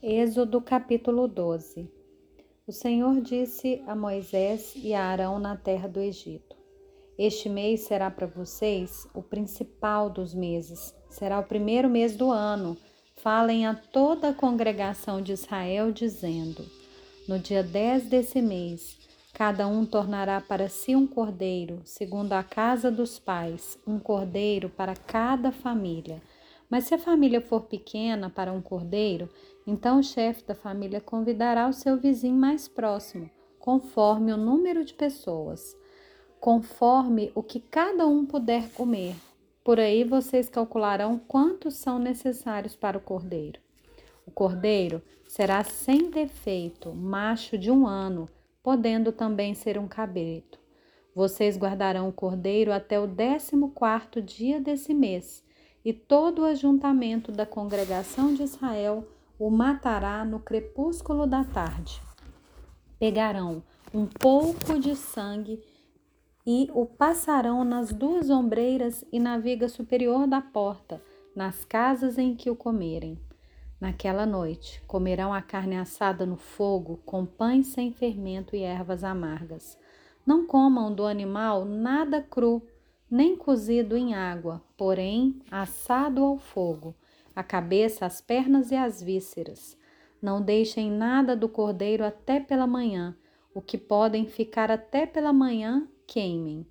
Êxodo capítulo 12 O Senhor disse a Moisés e a Arão na terra do Egito: Este mês será para vocês o principal dos meses, será o primeiro mês do ano. Falem a toda a congregação de Israel, dizendo: No dia 10 desse mês, cada um tornará para si um cordeiro, segundo a casa dos pais, um cordeiro para cada família. Mas se a família for pequena para um cordeiro, então o chefe da família convidará o seu vizinho mais próximo, conforme o número de pessoas, conforme o que cada um puder comer. Por aí vocês calcularão quantos são necessários para o cordeiro. O cordeiro será sem defeito, macho de um ano, podendo também ser um cabrito. Vocês guardarão o cordeiro até o décimo quarto dia desse mês e todo o ajuntamento da congregação de Israel o matará no crepúsculo da tarde. Pegarão um pouco de sangue e o passarão nas duas ombreiras e na viga superior da porta, nas casas em que o comerem. Naquela noite comerão a carne assada no fogo, com pães sem fermento e ervas amargas. Não comam do animal nada cru, nem cozido em água, porém assado ao fogo, a cabeça, as pernas e as vísceras. Não deixem nada do cordeiro até pela manhã, o que podem ficar até pela manhã, queimem.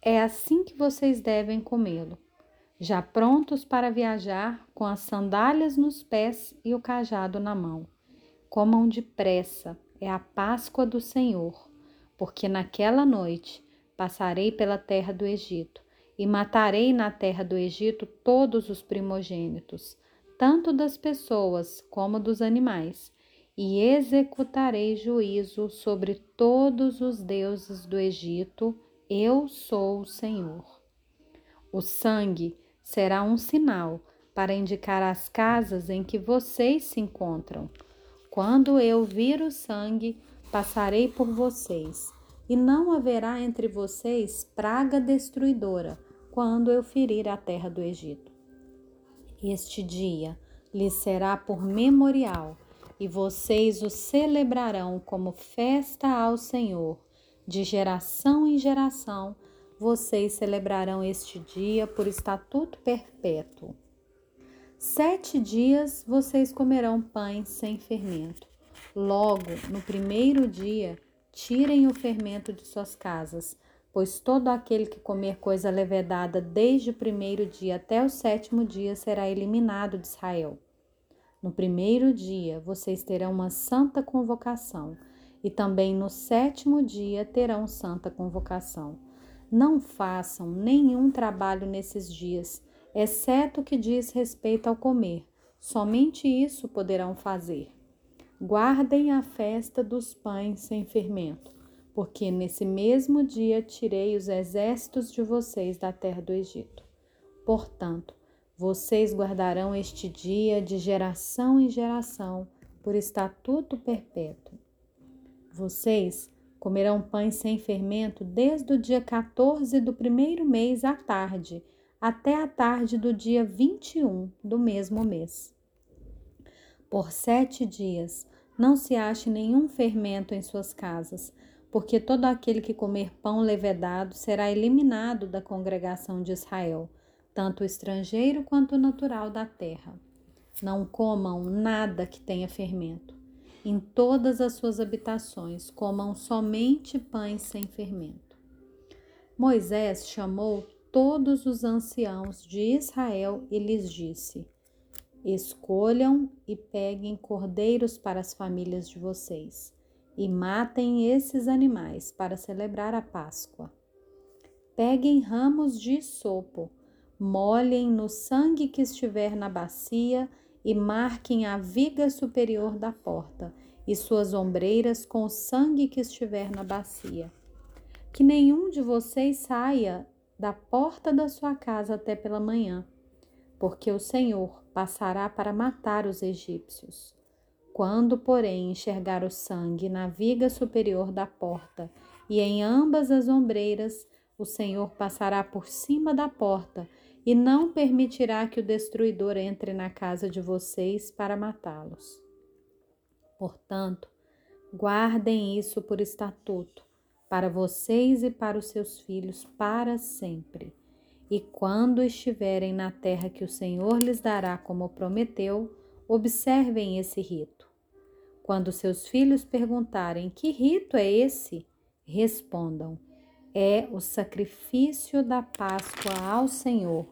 É assim que vocês devem comê-lo. Já prontos para viajar, com as sandálias nos pés e o cajado na mão. Comam depressa, é a Páscoa do Senhor, porque naquela noite Passarei pela terra do Egito e matarei na terra do Egito todos os primogênitos, tanto das pessoas como dos animais, e executarei juízo sobre todos os deuses do Egito. Eu sou o Senhor. O sangue será um sinal para indicar as casas em que vocês se encontram. Quando eu vir o sangue, passarei por vocês e não haverá entre vocês praga destruidora quando eu ferir a terra do Egito. Este dia lhes será por memorial, e vocês o celebrarão como festa ao Senhor. De geração em geração, vocês celebrarão este dia por estatuto perpétuo. Sete dias vocês comerão pães sem fermento. Logo, no primeiro dia, Tirem o fermento de suas casas, pois todo aquele que comer coisa levedada desde o primeiro dia até o sétimo dia será eliminado de Israel. No primeiro dia vocês terão uma santa convocação, e também no sétimo dia terão santa convocação. Não façam nenhum trabalho nesses dias, exceto o que diz respeito ao comer. Somente isso poderão fazer. Guardem a festa dos pães sem fermento, porque nesse mesmo dia tirei os exércitos de vocês da terra do Egito. Portanto, vocês guardarão este dia de geração em geração por estatuto perpétuo. Vocês comerão pães sem fermento desde o dia 14 do primeiro mês à tarde, até a tarde do dia 21 do mesmo mês. Por sete dias não se ache nenhum fermento em suas casas, porque todo aquele que comer pão levedado será eliminado da congregação de Israel, tanto o estrangeiro quanto o natural da terra. Não comam nada que tenha fermento. Em todas as suas habitações, comam somente pães sem fermento. Moisés chamou todos os anciãos de Israel e lhes disse: Escolham e peguem cordeiros para as famílias de vocês e matem esses animais para celebrar a Páscoa. Peguem ramos de sopo, molhem no sangue que estiver na bacia e marquem a viga superior da porta e suas ombreiras com o sangue que estiver na bacia. Que nenhum de vocês saia da porta da sua casa até pela manhã porque o Senhor passará para matar os egípcios. Quando, porém, enxergar o sangue na viga superior da porta e em ambas as ombreiras, o Senhor passará por cima da porta e não permitirá que o destruidor entre na casa de vocês para matá-los. Portanto, guardem isso por estatuto, para vocês e para os seus filhos para sempre. E quando estiverem na terra que o Senhor lhes dará como prometeu, observem esse rito. Quando seus filhos perguntarem que rito é esse, respondam: é o sacrifício da Páscoa ao Senhor,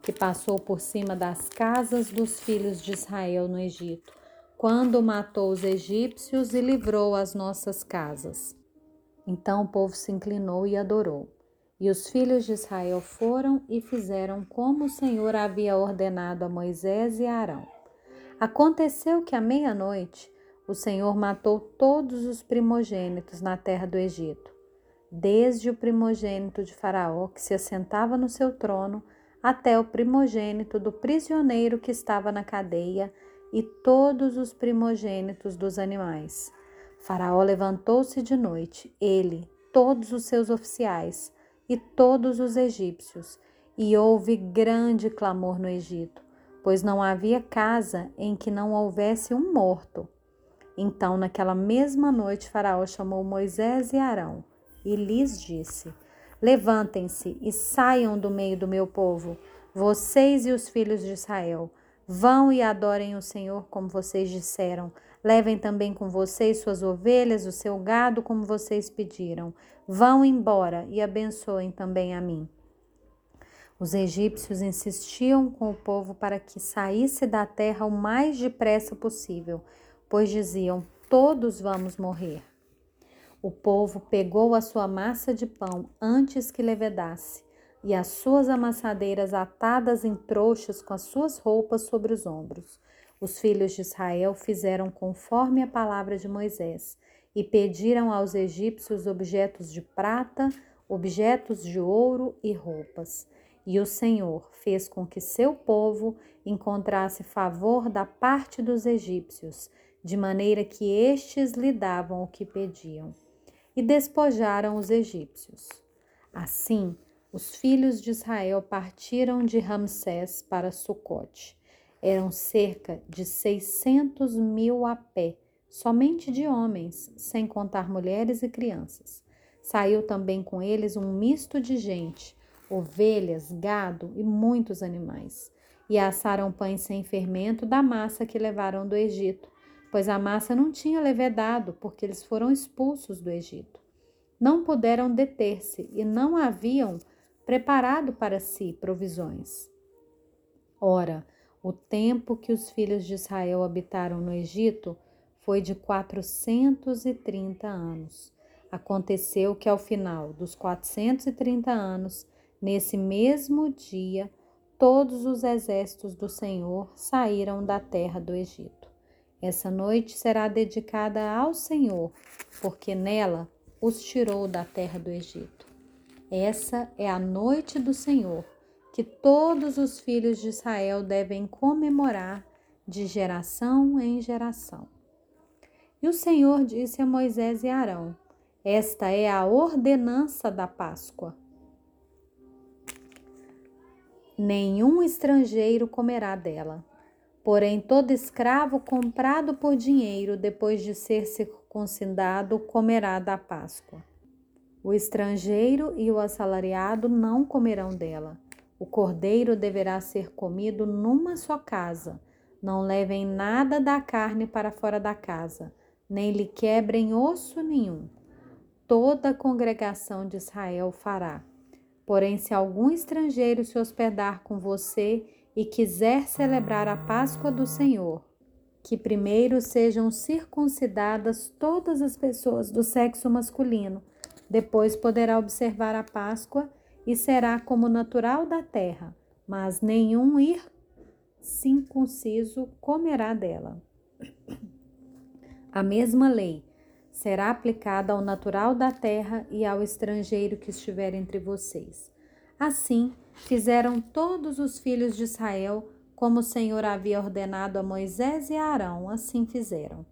que passou por cima das casas dos filhos de Israel no Egito, quando matou os egípcios e livrou as nossas casas. Então o povo se inclinou e adorou. E os filhos de Israel foram e fizeram como o Senhor havia ordenado a Moisés e a Arão. Aconteceu que à meia-noite o Senhor matou todos os primogênitos na terra do Egito desde o primogênito de Faraó, que se assentava no seu trono, até o primogênito do prisioneiro que estava na cadeia e todos os primogênitos dos animais. Faraó levantou-se de noite, ele, todos os seus oficiais e todos os egípcios, e houve grande clamor no Egito, pois não havia casa em que não houvesse um morto. Então, naquela mesma noite, Faraó chamou Moisés e Arão e lhes disse: Levantem-se e saiam do meio do meu povo, vocês e os filhos de Israel. Vão e adorem o Senhor como vocês disseram. Levem também com vocês suas ovelhas, o seu gado, como vocês pediram. Vão embora e abençoem também a mim. Os egípcios insistiam com o povo para que saísse da terra o mais depressa possível, pois diziam: Todos vamos morrer. O povo pegou a sua massa de pão antes que levedasse, e as suas amassadeiras atadas em trouxas com as suas roupas sobre os ombros. Os filhos de Israel fizeram conforme a palavra de Moisés e pediram aos egípcios objetos de prata, objetos de ouro e roupas. E o Senhor fez com que seu povo encontrasse favor da parte dos egípcios, de maneira que estes lhe davam o que pediam e despojaram os egípcios. Assim, os filhos de Israel partiram de Ramsés para Sucote. Eram cerca de seiscentos mil a pé, somente de homens, sem contar mulheres e crianças. Saiu também com eles um misto de gente, ovelhas, gado e muitos animais. E assaram pães sem fermento da massa que levaram do Egito, pois a massa não tinha levedado, porque eles foram expulsos do Egito. Não puderam deter-se e não haviam preparado para si provisões. Ora, o tempo que os filhos de Israel habitaram no Egito foi de quatrocentos e trinta anos. Aconteceu que ao final dos quatrocentos e trinta anos, nesse mesmo dia, todos os exércitos do Senhor saíram da terra do Egito. Essa noite será dedicada ao Senhor, porque nela os tirou da terra do Egito. Essa é a noite do Senhor, que todos os filhos de Israel devem comemorar de geração em geração. E o Senhor disse a Moisés e Arão: Esta é a ordenança da Páscoa. Nenhum estrangeiro comerá dela Porém, todo escravo comprado por dinheiro, depois de ser circuncidado, comerá da Páscoa. O estrangeiro e o assalariado não comerão dela. O cordeiro deverá ser comido numa só casa. Não levem nada da carne para fora da casa, nem lhe quebrem osso nenhum. Toda a congregação de Israel fará. Porém, se algum estrangeiro se hospedar com você e quiser celebrar a Páscoa do Senhor, que primeiro sejam circuncidadas todas as pessoas do sexo masculino, depois poderá observar a Páscoa e será como natural da terra, mas nenhum ir circunciso comerá dela. A mesma lei será aplicada ao natural da terra e ao estrangeiro que estiver entre vocês. Assim, fizeram todos os filhos de Israel, como o Senhor havia ordenado a Moisés e a Arão, assim fizeram.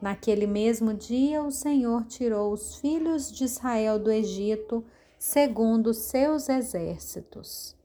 Naquele mesmo dia, o Senhor tirou os filhos de Israel do Egito, segundo seus exércitos.